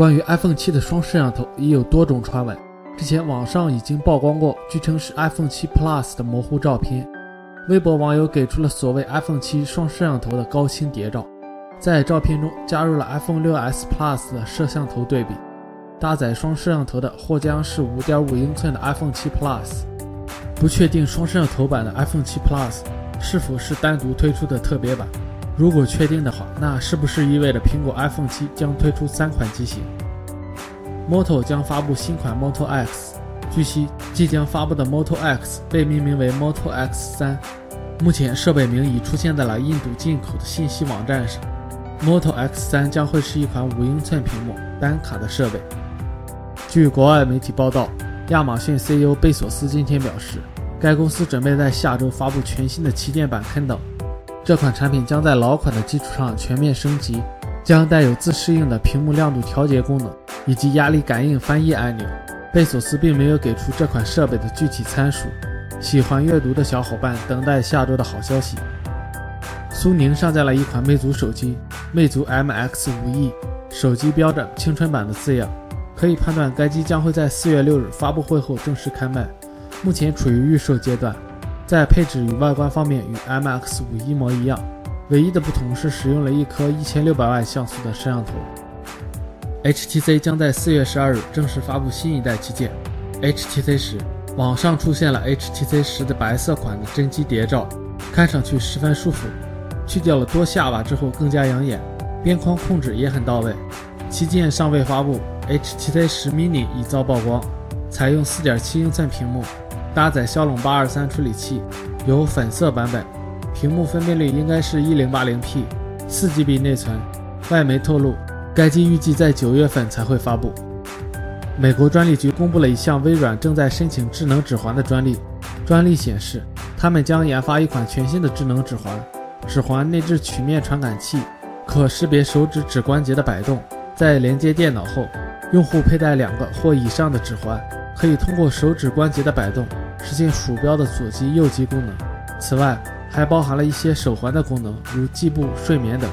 关于 iPhone 7的双摄像头已有多种传闻，之前网上已经曝光过，据称是 iPhone 7 Plus 的模糊照片。微博网友给出了所谓 iPhone 7双摄像头的高清谍照，在照片中加入了 iPhone 6s Plus 的摄像头对比。搭载双摄像头的或将是5.5英寸的 iPhone 7 Plus。不确定双摄像头版的 iPhone 7 Plus 是否是单独推出的特别版。如果确定的话，那是不是意味着苹果 iPhone 7将推出三款机型？Moto 将发布新款 Moto X。据悉，即将发布的 Moto X 被命名为 Moto X3。目前设备名已出现在了印度进口的信息网站上。Moto X3 将会是一款五英寸屏幕单卡的设备。据国外媒体报道，亚马逊 CEO 贝索斯今天表示，该公司准备在下周发布全新的旗舰版 Kindle。这款产品将在老款的基础上全面升级，将带有自适应的屏幕亮度调节功能以及压力感应翻页按钮。贝索斯并没有给出这款设备的具体参数。喜欢阅读的小伙伴等待下周的好消息。苏宁上架了一款魅族手机，魅族 MX 5E，手机标着“青春版”的字样，可以判断该机将会在四月六日发布会后正式开卖，目前处于预售阶段。在配置与外观方面与 MX 5一模一样，唯一的不同是使用了一颗一千六百万像素的摄像头。HTC 将在四月十二日正式发布新一代旗舰 HTC 十，网上出现了 HTC 十的白色款的真机谍照，看上去十分舒服，去掉了多下巴之后更加养眼，边框控制也很到位。旗舰尚未发布，HTC 十 mini 已遭曝光，采用四点七英寸屏幕。搭载骁龙八二三处理器，有粉色版本，屏幕分辨率应该是一零八零 P，四 GB 内存。外媒透露，该机预计在九月份才会发布。美国专利局公布了一项微软正在申请智能指环的专利，专利显示，他们将研发一款全新的智能指环，指环内置曲面传感器，可识别手指指关节的摆动。在连接电脑后，用户佩戴两个或以上的指环。可以通过手指关节的摆动实现鼠标的左击、右击功能。此外，还包含了一些手环的功能，如计步、睡眠等。